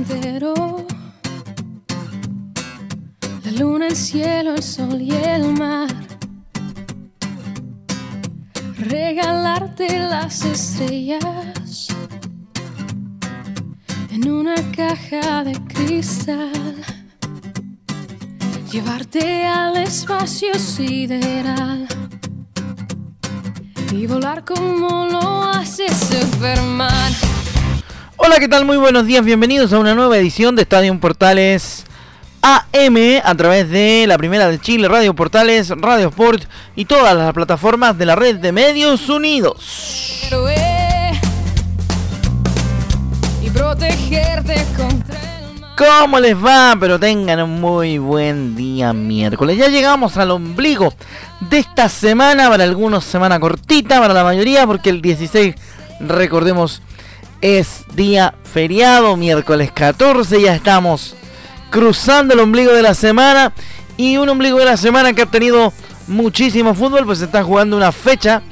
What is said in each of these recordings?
entero. La luna, el cielo, el sol y el mar. Regalarte las estrellas en una caja de cristal. Llevarte al espacio sideral y volar como lo hace Superman. Hola, ¿qué tal? Muy buenos días, bienvenidos a una nueva edición de Estadio Portales AM a través de la primera de Chile, Radio Portales, Radio Sport y todas las plataformas de la red de medios unidos. ¿Cómo les va? Pero tengan un muy buen día miércoles. Ya llegamos al ombligo de esta semana, para algunos semana cortita, para la mayoría, porque el 16, recordemos, es día feriado, miércoles 14, ya estamos cruzando el ombligo de la semana y un ombligo de la semana que ha tenido muchísimo fútbol, pues se está jugando una fecha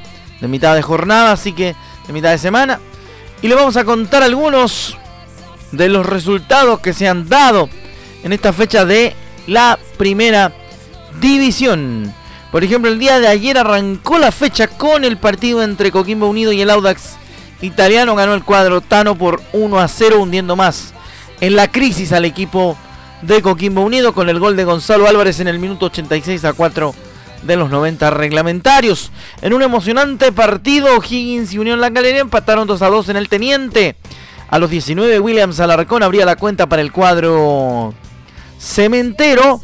de mitad de jornada, así que de mitad de semana. Y le vamos a contar algunos de los resultados que se han dado en esta fecha de la primera división. Por ejemplo, el día de ayer arrancó la fecha con el partido entre Coquimbo Unido y el Audax italiano ganó el cuadro Tano por 1 a 0, hundiendo más en la crisis al equipo de Coquimbo Unido con el gol de Gonzalo Álvarez en el minuto 86 a 4 de los 90 reglamentarios. En un emocionante partido, Higgins y Unión La Galería empataron 2 a 2 en el Teniente. A los 19, Williams Alarcón abría la cuenta para el cuadro cementero.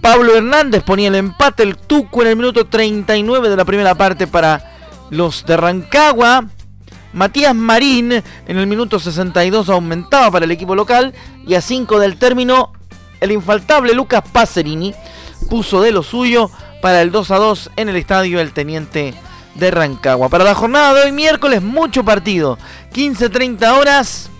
Pablo Hernández ponía el empate, el Tuco en el minuto 39 de la primera parte para los de Rancagua. Matías Marín en el minuto 62 aumentaba para el equipo local y a 5 del término el infaltable Lucas Pacerini puso de lo suyo para el 2 a 2 en el estadio El Teniente de Rancagua. Para la jornada de hoy miércoles mucho partido, 15-30 horas.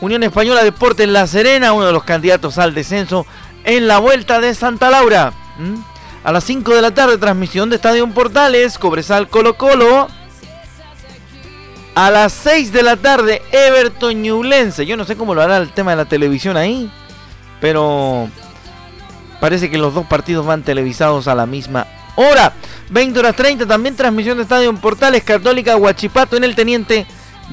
Unión Española Deportes La Serena, uno de los candidatos al descenso en la vuelta de Santa Laura. ¿Mm? A las 5 de la tarde, transmisión de Estadio Portales, Cobresal Colo Colo. A las 6 de la tarde, Everton Ñublense. Yo no sé cómo lo hará el tema de la televisión ahí, pero parece que los dos partidos van televisados a la misma hora. 20 horas 30, también transmisión de Estadio en Portales Católica Huachipato en el Teniente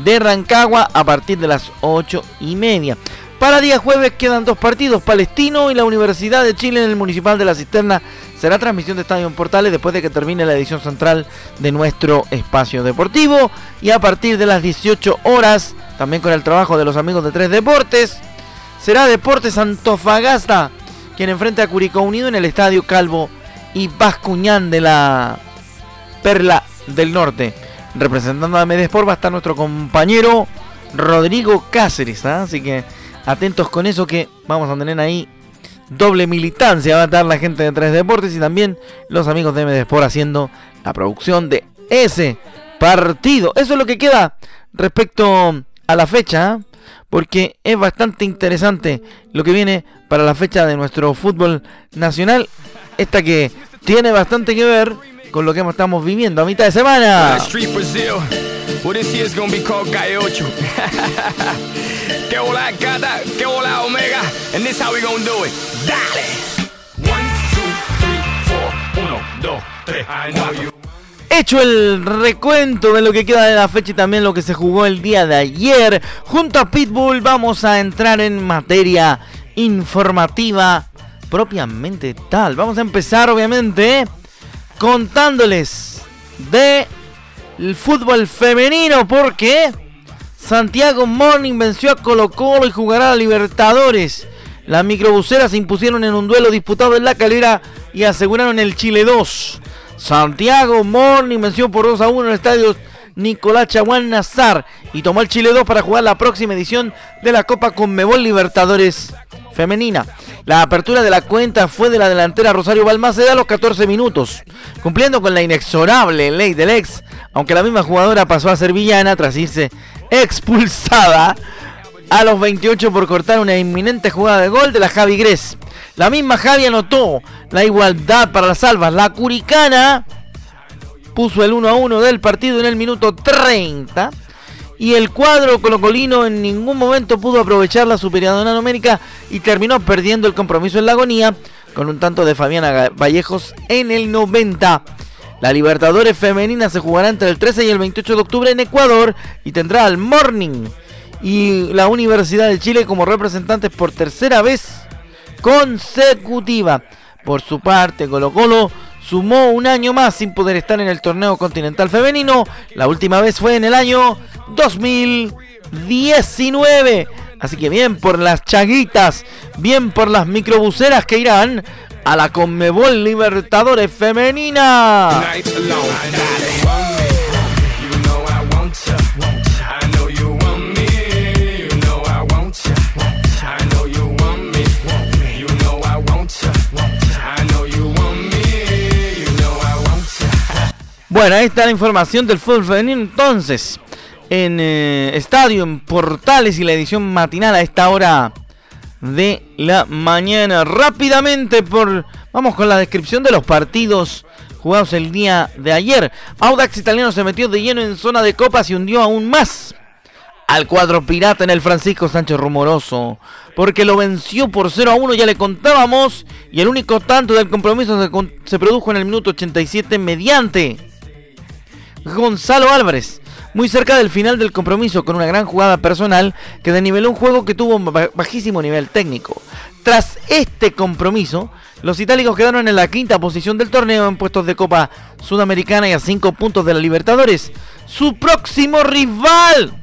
de Rancagua a partir de las 8 y media. Para día jueves quedan dos partidos, Palestino y la Universidad de Chile en el Municipal de la Cisterna será transmisión de Estadio en Portales después de que termine la edición central de nuestro espacio deportivo. Y a partir de las 18 horas, también con el trabajo de los amigos de Tres Deportes, será Deportes Antofagasta quien enfrenta a Curicó Unido en el Estadio Calvo y Bascuñán de la Perla del Norte. Representando a Medesport va a estar nuestro compañero Rodrigo Cáceres. ¿ah? Así que atentos con eso que vamos a tener ahí doble militancia va a dar la gente de Tres Deportes y también los amigos de MDSport haciendo la producción de ese partido. Eso es lo que queda respecto a la fecha, ¿eh? porque es bastante interesante lo que viene para la fecha de nuestro fútbol nacional, esta que tiene bastante que ver con lo que estamos viviendo a mitad de semana. Que hola gata, que hola omega. And this how we gonna do it. Dale. 1, 2, 3, 4, 1, 2, 3, I know you. Hecho el recuento de lo que queda de la fecha y también lo que se jugó el día de ayer, junto a Pitbull vamos a entrar en materia informativa propiamente tal. Vamos a empezar obviamente contándoles de el fútbol femenino porque Santiago Morning venció a Colo Colo y jugará a Libertadores. Las microbuseras se impusieron en un duelo disputado en la calera y aseguraron el Chile 2. Santiago Morning venció por 2 a 1 en el estadio Nicolás Chaguán Nazar y tomó el Chile 2 para jugar la próxima edición de la Copa Conmebol Libertadores femenina. La apertura de la cuenta fue de la delantera Rosario Balmaceda a los 14 minutos, cumpliendo con la inexorable ley del ex, aunque la misma jugadora pasó a ser villana tras irse expulsada a los 28 por cortar una inminente jugada de gol de la Javi Gres. La misma Javi anotó la igualdad para las salvas. La Curicana puso el 1 a 1 del partido en el minuto 30. Y el cuadro colocolino en ningún momento pudo aprovechar la superioridad numérica y terminó perdiendo el compromiso en la agonía con un tanto de Fabiana Vallejos en el 90. La Libertadores femenina se jugará entre el 13 y el 28 de octubre en Ecuador y tendrá al Morning y la Universidad de Chile como representantes por tercera vez consecutiva. Por su parte, Colo Colo sumó un año más sin poder estar en el torneo continental femenino. La última vez fue en el año 2019. Así que bien por las chaguitas, bien por las microbuseras que irán a la Conmebol Libertadores Femenina. Bueno, ahí está la información del fútbol femenino. Entonces, en eh, Estadio, en Portales y la edición matinal a esta hora de la mañana. Rápidamente, por vamos con la descripción de los partidos jugados el día de ayer. Audax Italiano se metió de lleno en zona de copas y hundió aún más al cuadro pirata en el Francisco Sánchez Rumoroso. Porque lo venció por 0 a 1, ya le contábamos. Y el único tanto del compromiso se, se produjo en el minuto 87 mediante Gonzalo Álvarez, muy cerca del final del compromiso con una gran jugada personal que desniveló un juego que tuvo un bajísimo nivel técnico. Tras este compromiso, los itálicos quedaron en la quinta posición del torneo en puestos de Copa Sudamericana y a cinco puntos de la Libertadores. Su próximo rival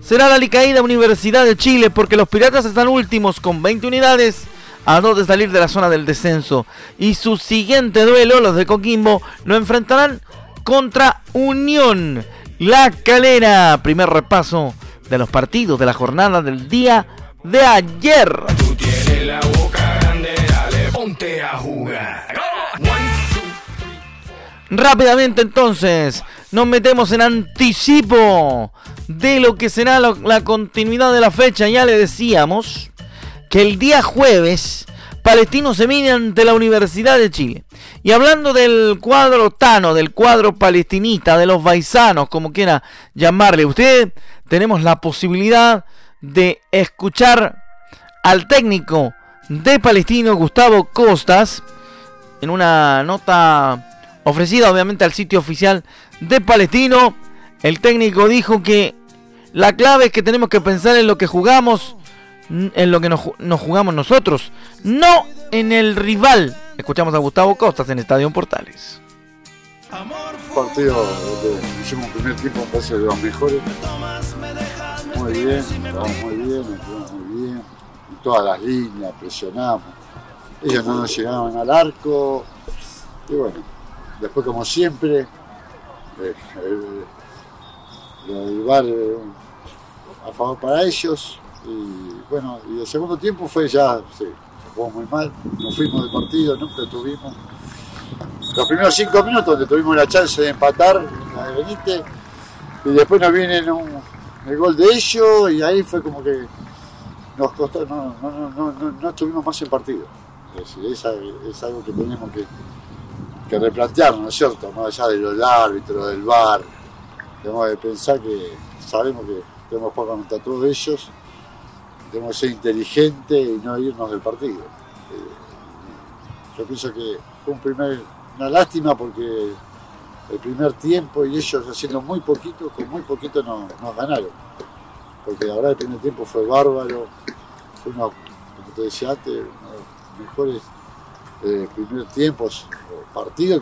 será la Licaída Universidad de Chile porque los Piratas están últimos con 20 unidades a dos de salir de la zona del descenso. Y su siguiente duelo, los de Coquimbo, lo enfrentarán contra Unión La Calera. Primer repaso de los partidos de la jornada del día de ayer. Rápidamente entonces nos metemos en anticipo de lo que será la continuidad de la fecha. Ya le decíamos que el día jueves Palestino se mide ante la Universidad de Chile. Y hablando del cuadro tano, del cuadro palestinista, de los baisanos, como quiera llamarle usted, tenemos la posibilidad de escuchar al técnico de Palestino, Gustavo Costas, en una nota ofrecida obviamente al sitio oficial de Palestino. El técnico dijo que la clave es que tenemos que pensar en lo que jugamos en lo que nos, jugamos nosotros, no en el rival. Escuchamos a Gustavo Costas en Estadio Portales. Partido donde hicimos primer tiempo, me parece de los mejores. Muy bien, estamos muy bien, estuvimos muy bien. En todas las líneas, presionamos. Ellos no nos llegaban al arco. Y bueno, después como siempre, eh, el, el, eh, a favor para ellos, y bueno, y el segundo tiempo fue ya, sí, jugó muy mal, nos fuimos del partido, nunca tuvimos. Los primeros cinco minutos donde tuvimos la chance de empatar, la de Benítez, y después nos viene el gol de ellos y ahí fue como que nos costó, no, no, no, no, estuvimos más en partido. Es, es, algo que tenemos que, que ¿no es cierto? Más allá de los árbitros, del bar, tenemos que pensar que sabemos que tenemos que jugar contra todos ellos tenemos que ser inteligentes y no irnos del partido. Eh, yo pienso que fue un primer, una lástima porque el primer tiempo y ellos haciendo muy poquito, con muy poquito nos, ganaron. Porque la verdad el primer tiempo fue bárbaro, fue uno, como te decía antes, uno de los mejores eh, primer tiempos partidos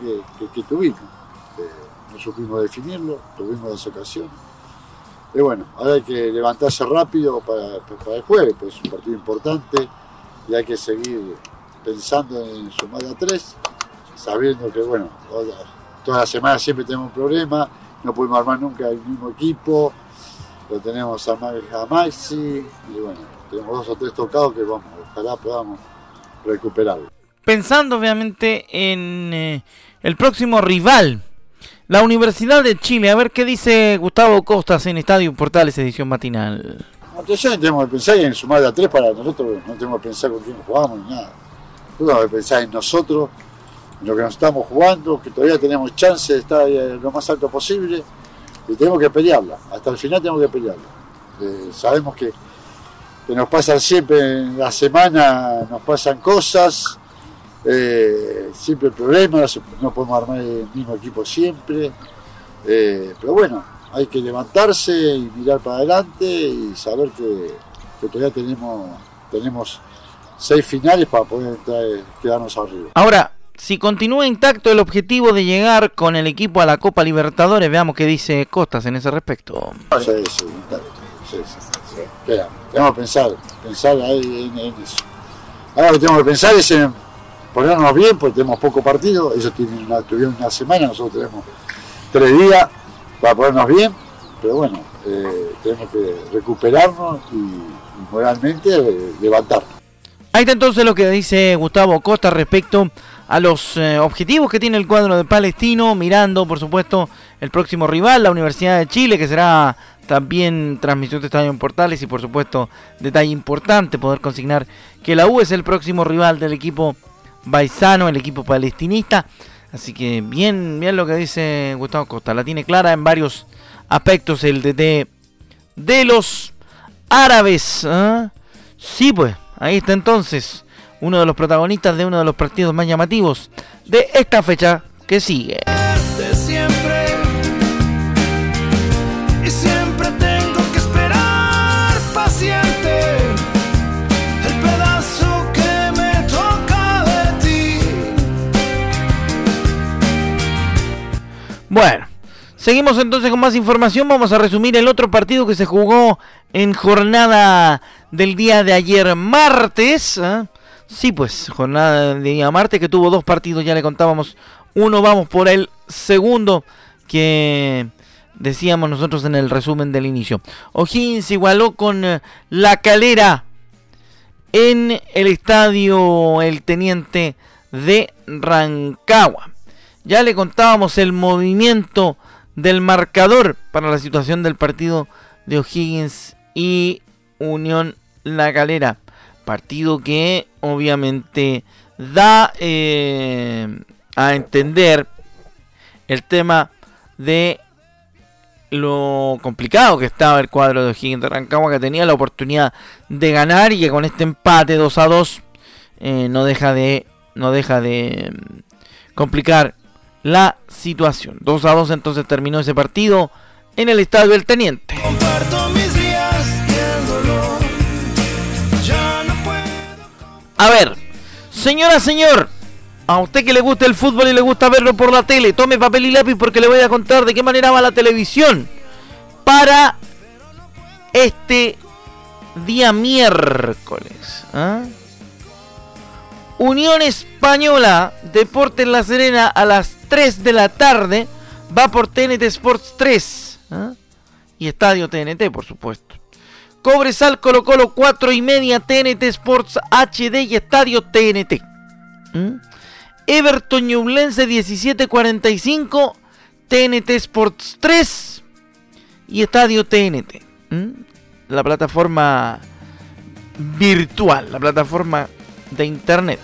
que, tuvimos. Eh, no supimos definirlo, tuvimos dos ocasiones y bueno, ahora hay que levantarse rápido para, el jueves, pues es un partido importante y hay que seguir pensando en sumar a tres, sabiendo que bueno, toda la semana siempre tenemos un problema no pudimos armar nunca el mismo equipo, lo tenemos a, Maxi, y bueno, tenemos dos o tres tocados que vamos, ojalá podamos recuperarlo. Pensando obviamente en eh, el próximo rival, la Universidad de Chile, a ver qué dice Gustavo Costas en Estadio Portales edición matinal. Entonces tenemos que pensar en sumar a tres para nosotros, no tenemos que pensar con quién jugamos ni nada. Tenemos que pensar en nosotros, en lo que nos estamos jugando, que todavía tenemos chance de estar lo más alto posible y tenemos que pelearla, hasta el final tenemos que pelearla. Eh, sabemos que, que, nos pasan siempre en la semana, nos pasan cosas, eh, siempre el problema, no podemos armar el mismo equipo siempre, eh, pero bueno, hay que levantarse y mirar para adelante y saber que, todavía tenemos, tenemos seis finales para poder quedarnos arriba. Ahora, si continúa intacto el objetivo de llegar con el equipo a la Copa Libertadores, veamos qué dice Costas en ese respecto. Sí, sí, intacto. Sí, sí, tenemos que pensar, pensar ahí en, eso. Ahora lo que tenemos que pensar es en ponernos bien, porque tenemos poco partido. Ellos tienen una, tuvieron una semana, nosotros tenemos tres días para ponernos bien, pero bueno, eh, tenemos que recuperarnos y, moralmente eh, levantarnos. Ahí está entonces lo que dice Gustavo Costa respecto a los eh, objetivos que tiene el cuadro de Palestino, mirando por supuesto el próximo rival, la Universidad de Chile, que será también transmisión de Estadio en Portales y por supuesto detalle importante poder consignar que la U es el próximo rival del equipo baisano, el equipo palestinista. Así que bien, bien lo que dice Gustavo Costa. La tiene clara en varios aspectos el DT de los árabes. ¿ah? Sí, pues, ahí está entonces uno de los protagonistas de uno de los partidos más llamativos de esta fecha que sigue. Seguimos entonces con más información. Vamos a resumir el otro partido que se jugó en jornada del día de ayer martes. ¿ah? Sí, pues, jornada del día martes que tuvo dos partidos, ya le contábamos. Uno, vamos por el segundo que decíamos nosotros en el resumen del inicio. O'Higgins igualó con eh, la calera en el estadio El Teniente de Rancagua. Ya le contábamos el movimiento del marcador para la situación del partido de O'Higgins y Unión La Galera. Partido que obviamente da eh, a entender el tema de lo complicado que estaba el cuadro de O'Higgins de Rancagua, que tenía la oportunidad de ganar y que con este empate 2 a 2 eh, no deja de no deja de mm, complicar la situación. 2 a 2 entonces terminó ese partido en el estadio del Teniente. A ver, señora, señor, a usted que le gusta el fútbol y le gusta verlo por la tele, tome papel y lápiz porque le voy a contar de qué manera va la televisión para este día miércoles. ¿ah? Unión Española, Deportes La Serena a las 3 de la tarde, va por TNT Sports 3. ¿ah? Y Estadio TNT, por supuesto. Cobresal Colo Colo 4 y media, TNT Sports HD y Estadio TNT. Everton Ñublense 1745, TNT Sports 3 y Estadio TNT. La plataforma virtual, la plataforma de internet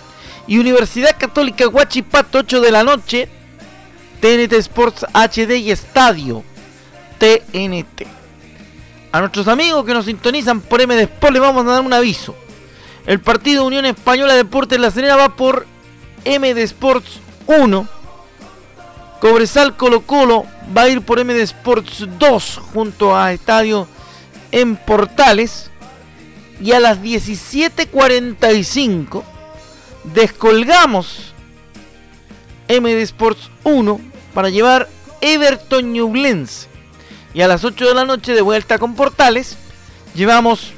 y Universidad Católica Huachipato 8 de la noche, TNT Sports HD y Estadio TNT. A nuestros amigos que nos sintonizan por MD Sport les vamos a dar un aviso. El partido Unión Española Deportes La Serena va por MD Sports 1. Cobresal Colo Colo va a ir por MD Sports 2 junto a Estadio en Portales. Y a las 17.45 descolgamos MD Sports 1 para llevar Everton Ñublense. Y a las 8 de la noche, de vuelta con Portales, llevamos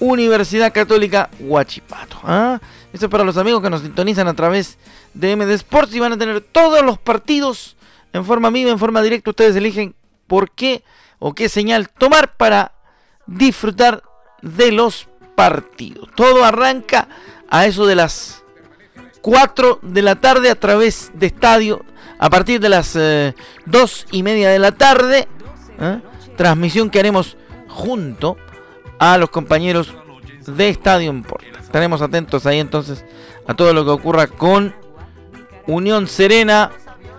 Universidad Católica Huachipato. ¿ah? Esto es para los amigos que nos sintonizan a través de MD Sports y van a tener todos los partidos en forma viva, en forma directa, ustedes eligen por qué o qué señal tomar para disfrutar de los partidos. Todo arranca a eso de las 4 de la tarde a través de estadio, a partir de las 2 eh, y media de la tarde, ¿eh? transmisión que haremos junto a los compañeros de Estadio Porta. Estaremos atentos ahí entonces a todo lo que ocurra con Unión Serena,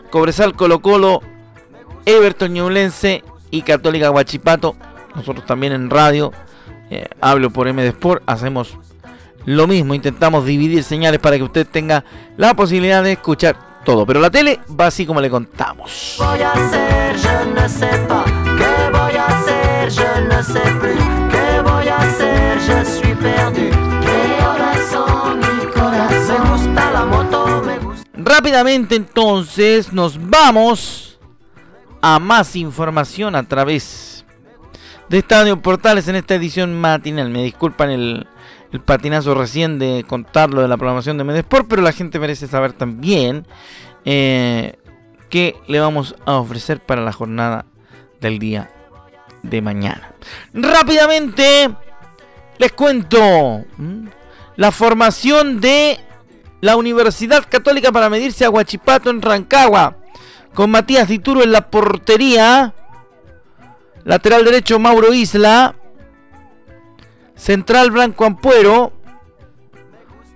Cobresal Colo Colo, Everton Ñublense y Católica Guachipato. Nosotros también en radio, eh, hablo por MD Sport, hacemos lo mismo, intentamos dividir señales para que usted tenga la posibilidad de escuchar todo. Pero la tele va así como le contamos. Voy a hacer? Yo no sé ¿Qué voy a hacer? Yo no sé ¿Qué voy a hacer? Yo soy perdu. Rápidamente entonces nos vamos a más información a través de Estadio Portales en esta edición matinal. Me disculpan el, patinazo recién de contarlo de la programación de Medesport, pero la gente merece saber también eh, qué le vamos a ofrecer para la jornada del día de mañana. Rápidamente les cuento la formación de la Universidad Católica para medirse a Huachipato en Rancagua. Con Matías Dituro en la portería. Lateral derecho Mauro Isla. Central Blanco Ampuero.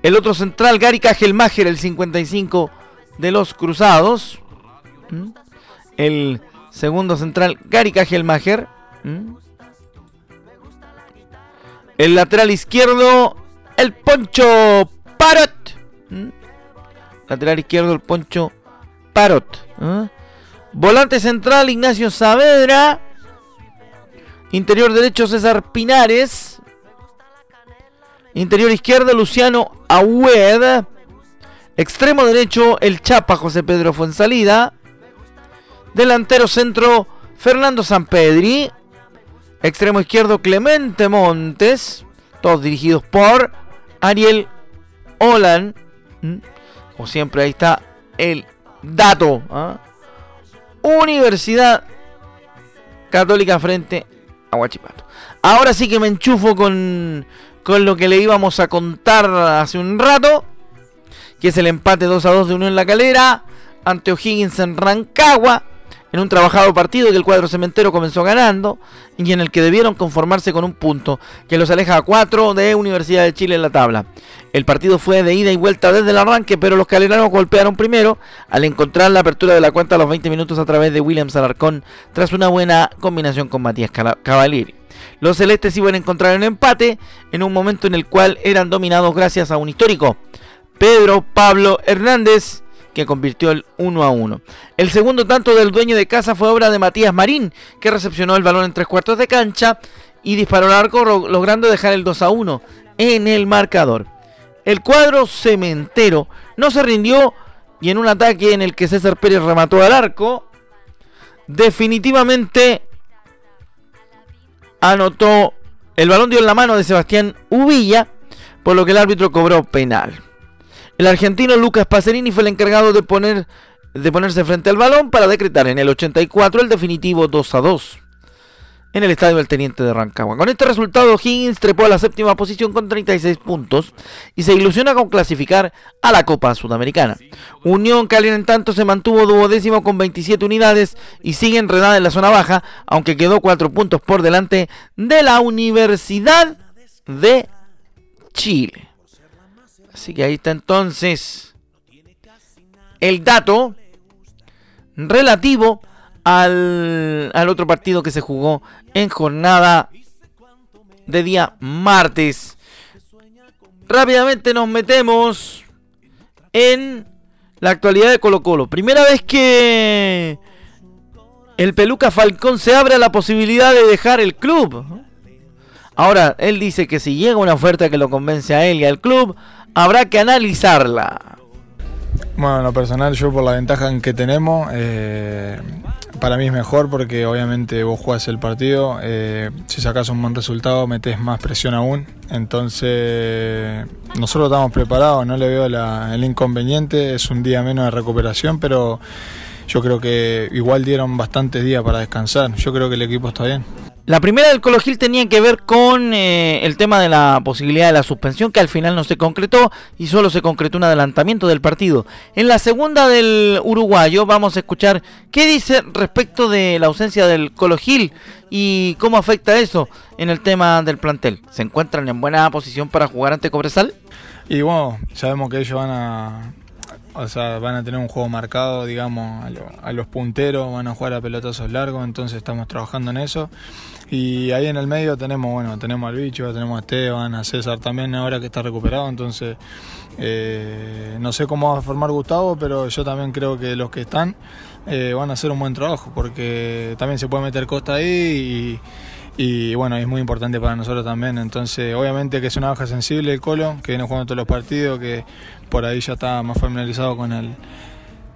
El otro central Gary Cajelmacher, el 55 de los Cruzados. ¿Mm? El segundo central Gary Cajelmacher. ¿Mm? El lateral izquierdo, el Poncho Parot. ¿Mm? Lateral izquierdo el Poncho Parot. ¿eh? Volante central Ignacio Saavedra. Interior derecho César Pinares. Interior izquierdo Luciano Ahued. Extremo derecho el Chapa José Pedro Fuensalida. Delantero centro Fernando Sampedri. Extremo izquierdo Clemente Montes. Todos dirigidos por Ariel Olan. ¿Mm? Como siempre, ahí está el dato. ¿ah? Universidad Católica frente a Huachipato. Ahora sí que me enchufo con, con lo que le íbamos a contar hace un rato. Que es el empate 2 a 2 de Unión La Calera ante O'Higgins en Rancagua en un trabajado partido que el cuadro cementero comenzó ganando y en el que debieron conformarse con un punto que los aleja a cuatro de Universidad de Chile en la tabla. El partido fue de ida y vuelta desde el arranque, pero los caleranos golpearon primero al encontrar la apertura de la cuenta a los 20 minutos a través de Williams Alarcón tras una buena combinación con Matías Cavalieri. Los celestes iban a encontrar un empate en un momento en el cual eran dominados gracias a un histórico. Pedro Pablo Hernández que convirtió el 1 a 1. El segundo tanto del dueño de casa fue obra de Matías Marín, que recepcionó el balón en tres cuartos de cancha y disparó al arco logrando dejar el 2 a 1 en el marcador. El cuadro cementero no se rindió y en un ataque en el que César Pérez remató al arco, definitivamente anotó el balón dio en la mano de Sebastián Uvilla, por lo que el árbitro cobró penal. El argentino Lucas Pacerini fue el encargado de, poner, de ponerse frente al balón para decretar en el 84 el definitivo 2 a 2 en el estadio del Teniente de Rancagua. Con este resultado, Higgins trepó a la séptima posición con 36 puntos y se ilusiona con clasificar a la Copa Sudamericana. Unión Cali en tanto se mantuvo duodécimo con 27 unidades y sigue enredada en la zona baja, aunque quedó 4 puntos por delante de la Universidad de Chile. Así que ahí está entonces el dato relativo al, otro partido que se jugó en jornada de día martes. Rápidamente nos metemos en la actualidad de Colo Colo. Primera vez que el Peluca Falcón se abre a la posibilidad de dejar el club. Ahora, él dice que si llega una oferta que lo convence a él y al club, habrá que analizarla. Bueno, en lo personal, yo por la ventaja en que tenemos, eh, para mí es mejor porque obviamente vos jugás el partido, eh, si sacas un buen resultado metes más presión aún, entonces nosotros estamos preparados, no le veo el inconveniente, es un día menos de recuperación, pero yo creo que igual dieron bastantes días para descansar. Yo creo que el equipo está bien. La primera del Colo Gil tenía que ver con eh, el tema de la posibilidad de la suspensión que al final no se concretó y solo se concretó un adelantamiento del partido. En la segunda del uruguayo vamos a escuchar qué dice respecto de la ausencia del Colo Gil y cómo afecta eso en el tema del plantel. ¿Se encuentran en buena posición para jugar ante Cobresal? Y bueno, sabemos que ellos van a, o sea, van a tener un juego marcado, digamos, a, los punteros, van a jugar a pelotazos largos, entonces estamos trabajando en eso. Y ahí en el medio tenemos, bueno, tenemos al bicho, tenemos a Esteban, a César también ahora que está recuperado, entonces eh, no sé cómo va a formar Gustavo, pero yo también creo que los que están eh, van a hacer un buen trabajo, porque también se puede meter Costa ahí y bueno, es muy importante para nosotros también. Entonces, obviamente que es una baja sensible el Colo, que viene jugando todos los partidos, que por ahí ya está más familiarizado con el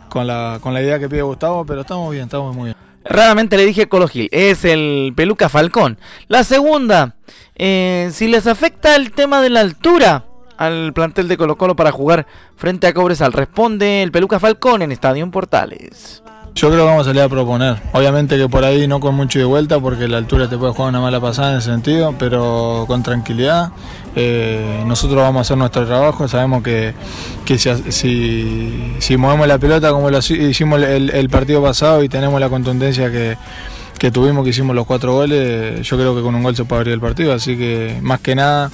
con la, con la idea que pide Gustavo, pero estamos bien, estamos muy bien. Raramente le dije Colo Gil, es el Peluca Falcón. La segunda, eh, si les afecta el tema de la altura al plantel de Colo Colo para jugar frente a Cobresal, responde el Peluca Falcón en Estadio Portales. Yo creo que vamos a salir a proponer. Obviamente que por ahí no con mucho de vuelta, porque la altura te puede jugar una mala pasada en ese sentido, pero con tranquilidad. Eh, nosotros vamos a hacer nuestro trabajo. Sabemos que, si, si, movemos la pelota como lo hicimos el, partido pasado y tenemos la contundencia que, que tuvimos, que hicimos los cuatro goles, yo creo que con un gol se puede abrir el partido. Así que más que nada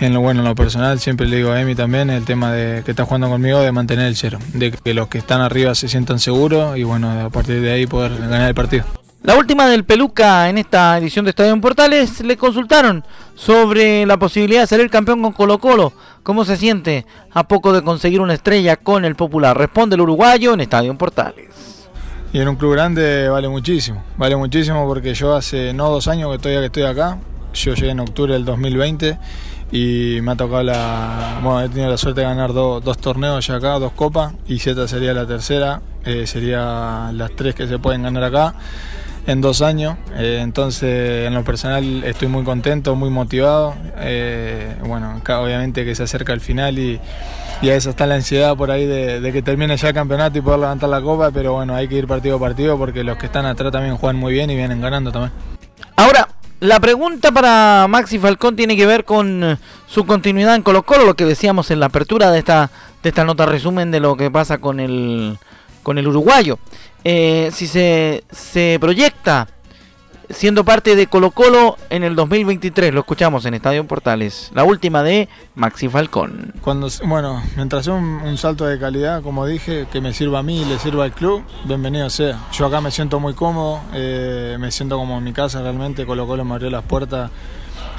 en lo bueno, en lo personal, siempre le digo a Emi también el tema de que está jugando conmigo de mantener el cero, de que los que están arriba se sientan seguros y bueno, a partir de ahí poder ganar el partido. La última del Peluca en esta edición de Estadio en Portales le consultaron sobre la posibilidad de salir campeón con Colo Colo. ¿Cómo se siente a poco de conseguir una estrella con el Popular? Responde el uruguayo en Estadio en Portales. Y en un club grande vale muchísimo, vale muchísimo porque yo hace no dos años que estoy, que estoy acá, yo llegué en octubre del 2020 y me ha tocado la. Bueno, he tenido la suerte de ganar dos torneos ya acá, dos copas, y esta sería la tercera, eh, sería las tres que se pueden ganar acá en dos años. Eh, entonces, en lo personal, estoy muy contento, muy motivado. Eh, bueno, obviamente que se acerca el final y, y a eso está la ansiedad por ahí de, de, que termine ya el campeonato y poder levantar la copa, pero bueno, hay que ir partido a partido porque los que están atrás también juegan muy bien y vienen ganando también. Ahora, la pregunta para Maxi Falcón tiene que ver con eh, su continuidad en Colo Colo, lo que decíamos en la apertura de esta, de esta nota resumen de lo que pasa con el, con el uruguayo. Eh, si se, se proyecta siendo parte de Colo Colo en el 2023. Lo escuchamos en Estadio Portales. La última de Maxi Falcón. Cuando, bueno, mientras un, un salto de calidad, como dije, que me sirva a mí y le sirva al club, bienvenido sea. Yo acá me siento muy cómodo, eh, me siento como en mi casa realmente. Colo Colo me abrió las puertas.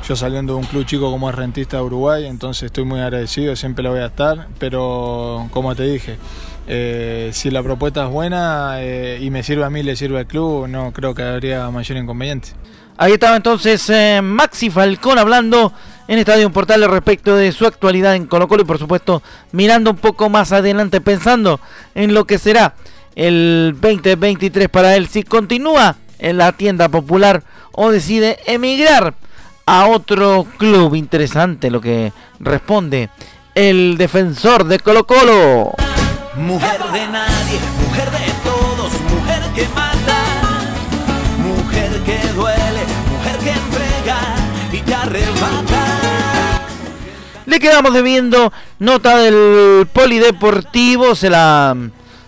Yo saliendo de un club chico como es Rentista de Uruguay, entonces estoy muy agradecido, siempre lo voy a estar, pero como te dije, eh, si la propuesta es buena eh, y me sirve a mí, le sirve al club, no creo que habría mayor inconveniente. Ahí estaba entonces eh, Maxi Falcón hablando en Estadio Portal respecto de su actualidad en Colo Colo y por supuesto mirando un poco más adelante pensando en lo que será el 2023 para él si continúa en la tienda popular o decide emigrar a otro club interesante lo que responde el defensor de Colo Colo. Mujer de nadie, mujer de todos, mujer que mata, mujer que duele, mujer que entrega y que arrebata. Le quedamos debiendo nota del polideportivo, se la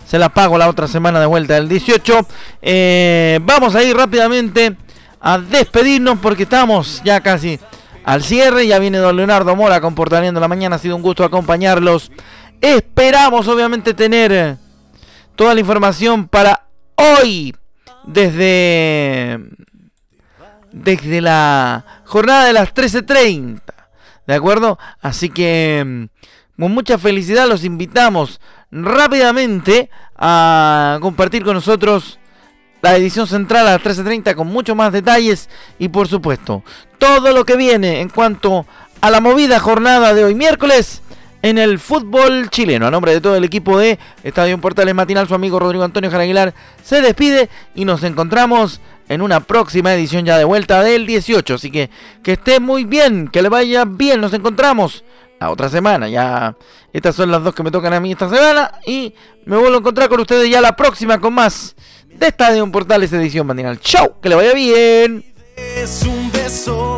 se la pago la otra semana de vuelta del 18. Eh, vamos a ir rápidamente a despedirnos porque estamos ya casi al cierre. Ya viene don Leonardo Mora comportamiento la mañana. Ha sido un gusto acompañarlos Esperamos obviamente tener eh, toda la información para hoy desde desde la jornada de las 13:30. ¿De acuerdo? Así que mm, con mucha felicidad los invitamos rápidamente a compartir con nosotros la edición central a las 13.30 con mucho más detalles y por supuesto todo lo que viene en cuanto a la movida jornada de hoy miércoles en el fútbol chileno. A nombre de todo el equipo de Estadio Portales Matinal, su amigo Rodrigo Antonio Jaraguilar se despide y nos encontramos en una próxima edición ya de vuelta del 18. Así que que esté muy bien, que le vaya bien, nos encontramos la otra semana. Ya estas son las dos que me tocan a mí esta semana y me vuelvo a encontrar con ustedes ya la próxima con más de Estadio Portales edición matinal. Chau, que le vaya bien. Es un beso